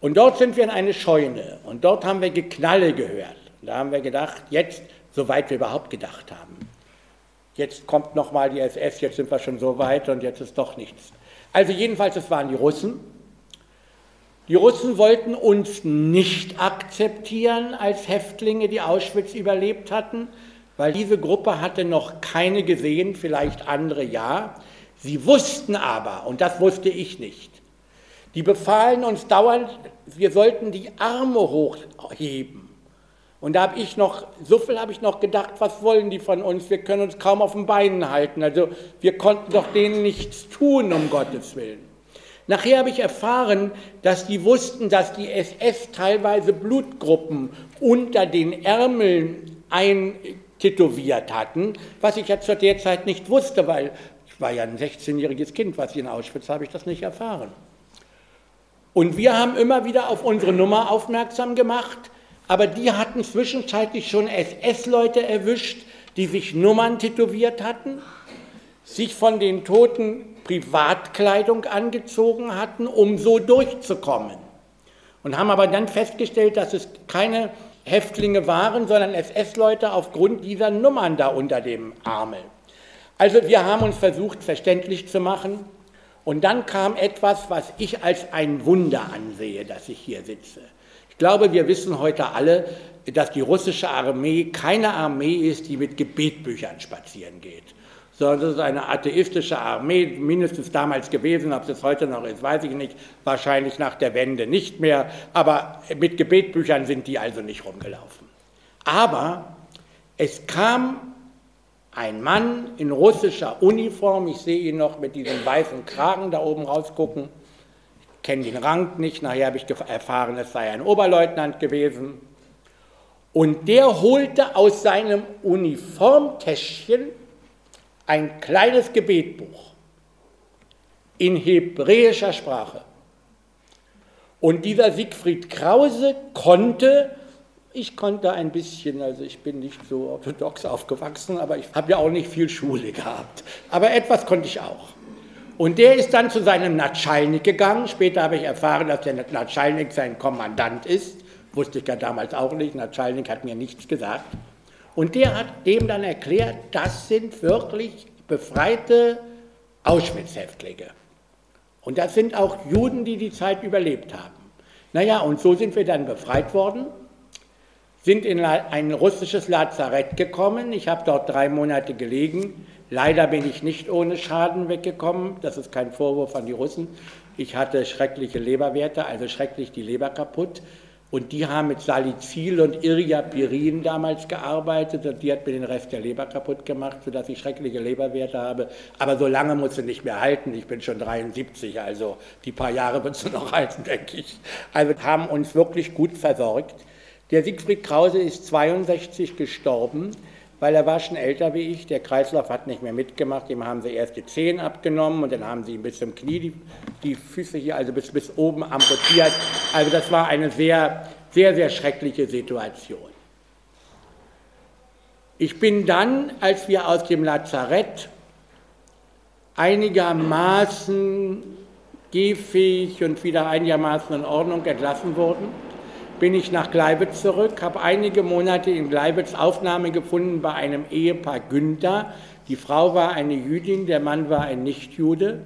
Und dort sind wir in eine Scheune und dort haben wir Geknalle gehört. Da haben wir gedacht, jetzt, soweit wir überhaupt gedacht haben, jetzt kommt nochmal die SS, jetzt sind wir schon so weit und jetzt ist doch nichts. Also jedenfalls, es waren die Russen. Die Russen wollten uns nicht akzeptieren als Häftlinge, die Auschwitz überlebt hatten, weil diese Gruppe hatte noch keine gesehen, vielleicht andere ja. Sie wussten aber, und das wusste ich nicht, die befahlen uns dauernd, wir sollten die Arme hochheben. Und da habe ich noch, so viel habe ich noch gedacht, was wollen die von uns? Wir können uns kaum auf den Beinen halten. Also wir konnten doch denen nichts tun, um Gottes Willen. Nachher habe ich erfahren, dass die wussten, dass die SS teilweise Blutgruppen unter den Ärmeln eintätowiert hatten, was ich ja zu der Zeit nicht wusste, weil ich war ja ein 16-jähriges Kind, was in Auschwitz habe ich das nicht erfahren. Und wir haben immer wieder auf unsere Nummer aufmerksam gemacht, aber die hatten zwischenzeitlich schon SS-Leute erwischt, die sich Nummern tätowiert hatten, sich von den Toten Privatkleidung angezogen hatten, um so durchzukommen. Und haben aber dann festgestellt, dass es keine Häftlinge waren, sondern SS-Leute aufgrund dieser Nummern da unter dem Armel. Also wir haben uns versucht, verständlich zu machen. Und dann kam etwas, was ich als ein Wunder ansehe, dass ich hier sitze. Ich glaube, wir wissen heute alle, dass die russische Armee keine Armee ist, die mit Gebetbüchern spazieren geht, sondern es ist eine atheistische Armee, mindestens damals gewesen, ob es heute noch ist, weiß ich nicht, wahrscheinlich nach der Wende nicht mehr, aber mit Gebetbüchern sind die also nicht rumgelaufen. Aber es kam ein Mann in russischer Uniform, ich sehe ihn noch mit diesem weißen Kragen da oben rausgucken, kenne den Rang nicht, nachher habe ich erfahren, es sei ein Oberleutnant gewesen. Und der holte aus seinem Uniformtäschchen ein kleines Gebetbuch in hebräischer Sprache. Und dieser Siegfried Krause konnte ich konnte ein bisschen, also ich bin nicht so orthodox aufgewachsen, aber ich habe ja auch nicht viel Schule gehabt. Aber etwas konnte ich auch. Und der ist dann zu seinem Natschalnik gegangen. Später habe ich erfahren, dass der Natschalnik sein Kommandant ist. Wusste ich ja damals auch nicht. Natschalnik hat mir nichts gesagt. Und der hat dem dann erklärt, das sind wirklich befreite Auschwitz-Häftlinge. Und das sind auch Juden, die die Zeit überlebt haben. Naja, und so sind wir dann befreit worden sind in ein russisches Lazarett gekommen. Ich habe dort drei Monate gelegen. Leider bin ich nicht ohne Schaden weggekommen. Das ist kein Vorwurf an die Russen. Ich hatte schreckliche Leberwerte, also schrecklich die Leber kaputt. Und die haben mit Salicil und Iriapirin damals gearbeitet und die hat mir den Rest der Leber kaputt gemacht, sodass ich schreckliche Leberwerte habe. Aber so lange muss sie nicht mehr halten. Ich bin schon 73, also die paar Jahre wird sie noch (laughs) halten, denke ich. Also haben uns wirklich gut versorgt. Der Siegfried Krause ist 62 gestorben, weil er war schon älter wie ich. Der Kreislauf hat nicht mehr mitgemacht. Ihm haben sie erst die Zehen abgenommen und dann haben sie ihm bis zum Knie die, die Füße hier, also bis, bis oben amputiert. Also das war eine sehr, sehr, sehr schreckliche Situation. Ich bin dann, als wir aus dem Lazarett einigermaßen gehfähig und wieder einigermaßen in Ordnung entlassen wurden, bin ich nach Gleiwitz zurück, habe einige Monate in Gleiwitz Aufnahme gefunden bei einem Ehepaar Günther. Die Frau war eine Jüdin, der Mann war ein Nichtjude,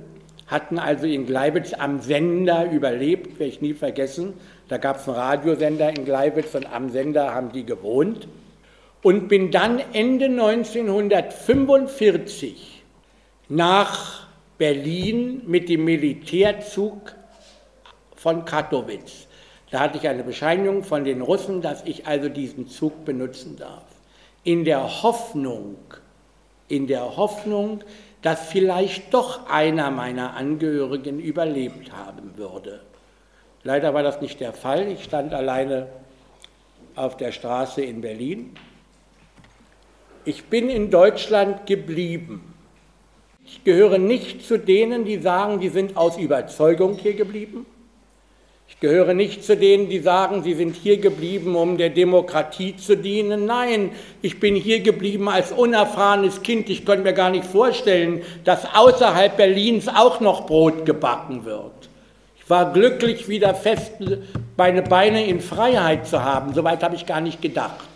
hatten also in Gleiwitz am Sender überlebt, werde ich nie vergessen. Da gab es einen Radiosender in Gleiwitz und am Sender haben die gewohnt. Und bin dann Ende 1945 nach Berlin mit dem Militärzug von Katowice. Da hatte ich eine Bescheinigung von den Russen, dass ich also diesen Zug benutzen darf. In der Hoffnung, in der Hoffnung, dass vielleicht doch einer meiner Angehörigen überlebt haben würde. Leider war das nicht der Fall. Ich stand alleine auf der Straße in Berlin. Ich bin in Deutschland geblieben. Ich gehöre nicht zu denen, die sagen, die sind aus Überzeugung hier geblieben. Ich gehöre nicht zu denen, die sagen, sie sind hier geblieben, um der Demokratie zu dienen. Nein, ich bin hier geblieben als unerfahrenes Kind. Ich konnte mir gar nicht vorstellen, dass außerhalb Berlins auch noch Brot gebacken wird. Ich war glücklich, wieder fest meine Beine in Freiheit zu haben. Soweit habe ich gar nicht gedacht.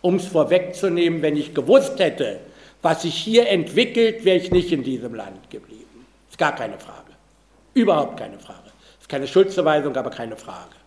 Um es vorwegzunehmen, wenn ich gewusst hätte, was sich hier entwickelt, wäre ich nicht in diesem Land geblieben. Ist gar keine Frage. Überhaupt keine Frage. Keine Schuldzuweisung, aber keine Frage.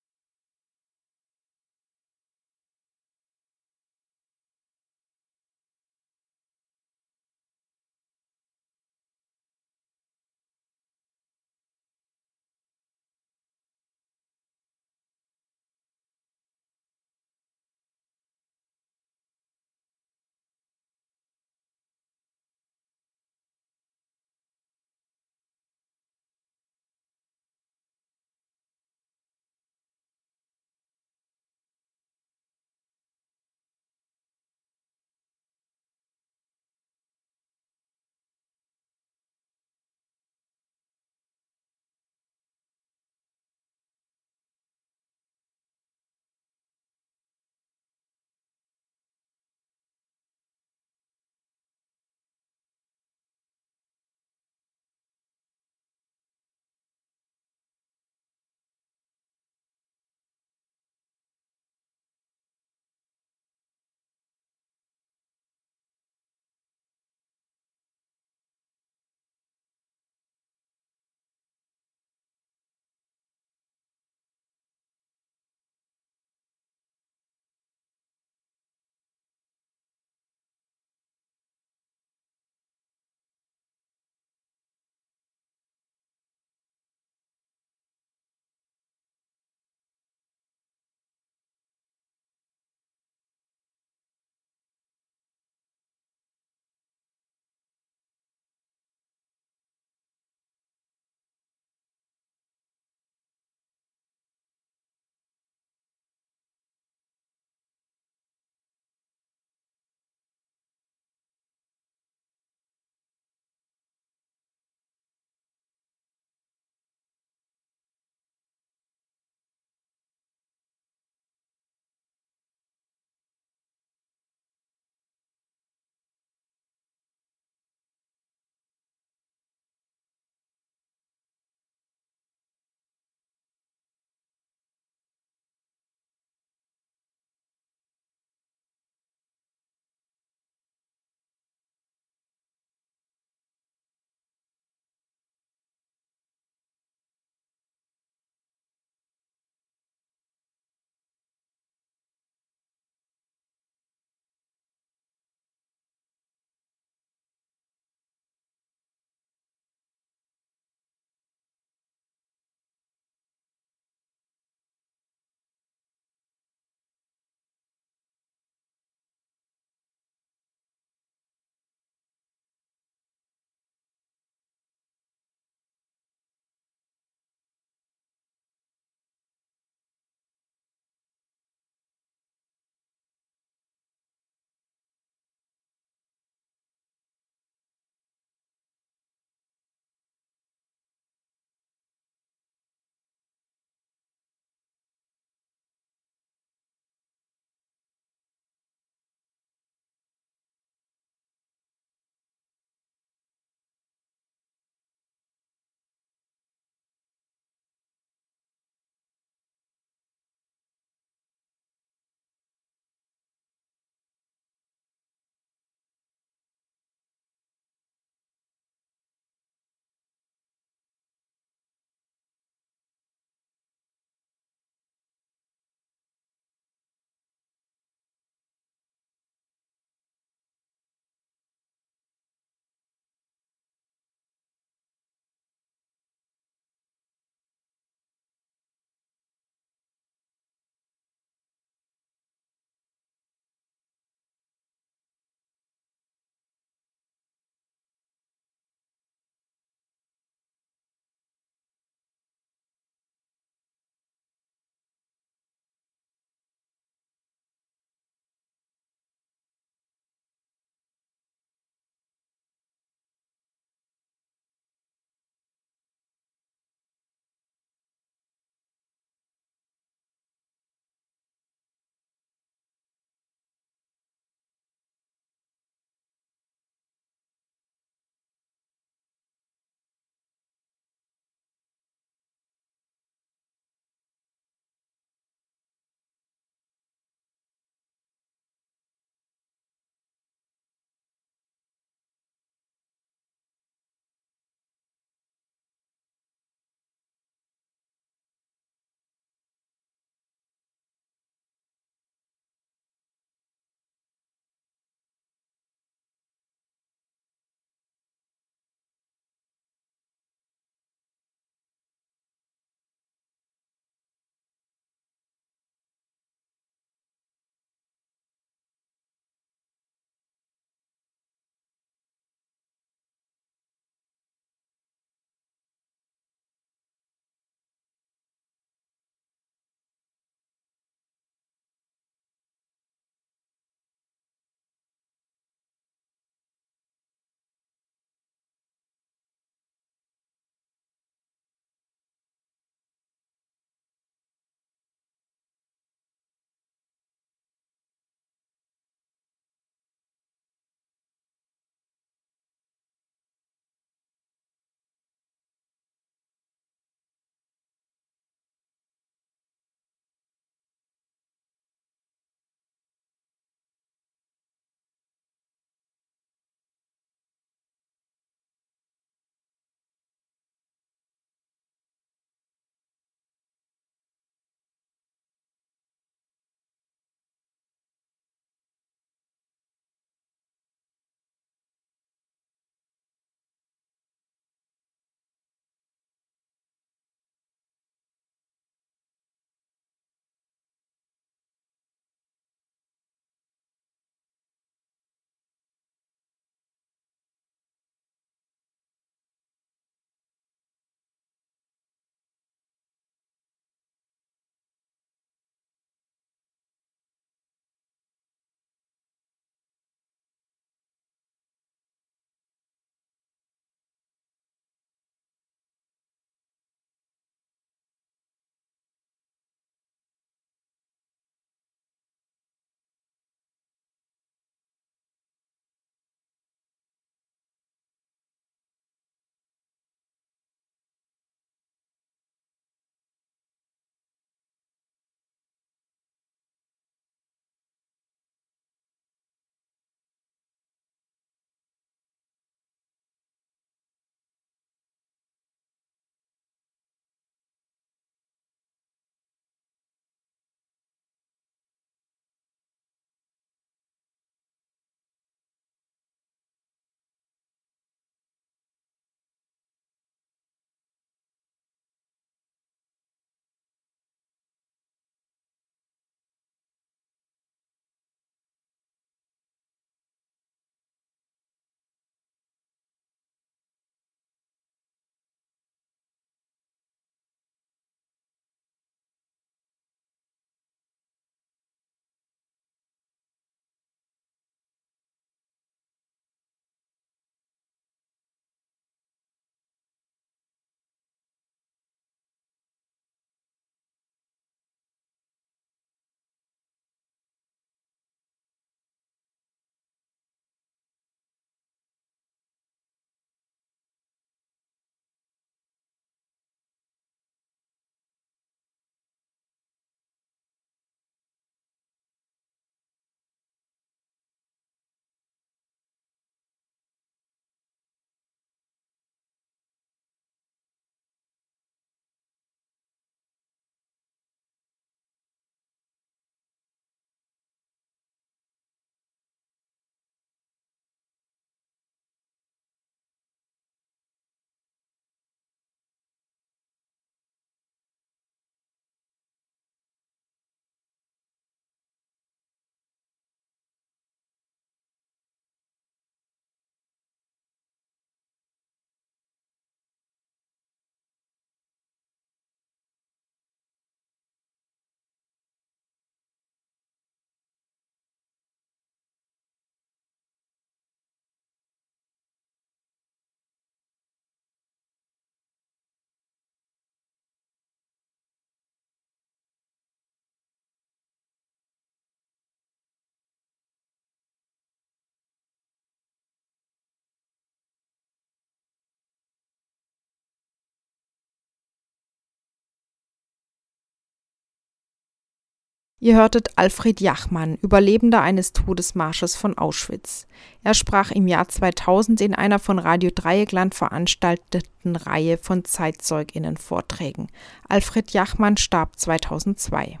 Ihr hörtet Alfred Jachmann, Überlebender eines Todesmarsches von Auschwitz. Er sprach im Jahr 2000 in einer von Radio Dreieckland veranstalteten Reihe von ZeitzeugInnen-Vorträgen. Alfred Jachmann starb 2002.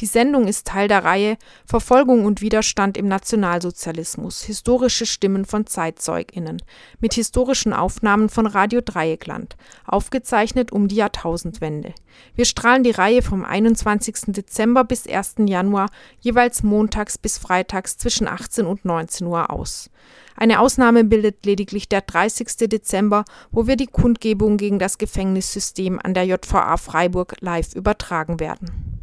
Die Sendung ist Teil der Reihe Verfolgung und Widerstand im Nationalsozialismus. Historische Stimmen von ZeitzeugInnen mit historischen Aufnahmen von Radio Dreieckland, aufgezeichnet um die Jahrtausendwende. Wir strahlen die Reihe vom 21. Dezember bis 1. Januar jeweils montags bis freitags zwischen 18 und 19 Uhr aus. Eine Ausnahme bildet lediglich der 30. Dezember, wo wir die Kundgebung gegen das Gefängnissystem an der JVA Freiburg live übertragen werden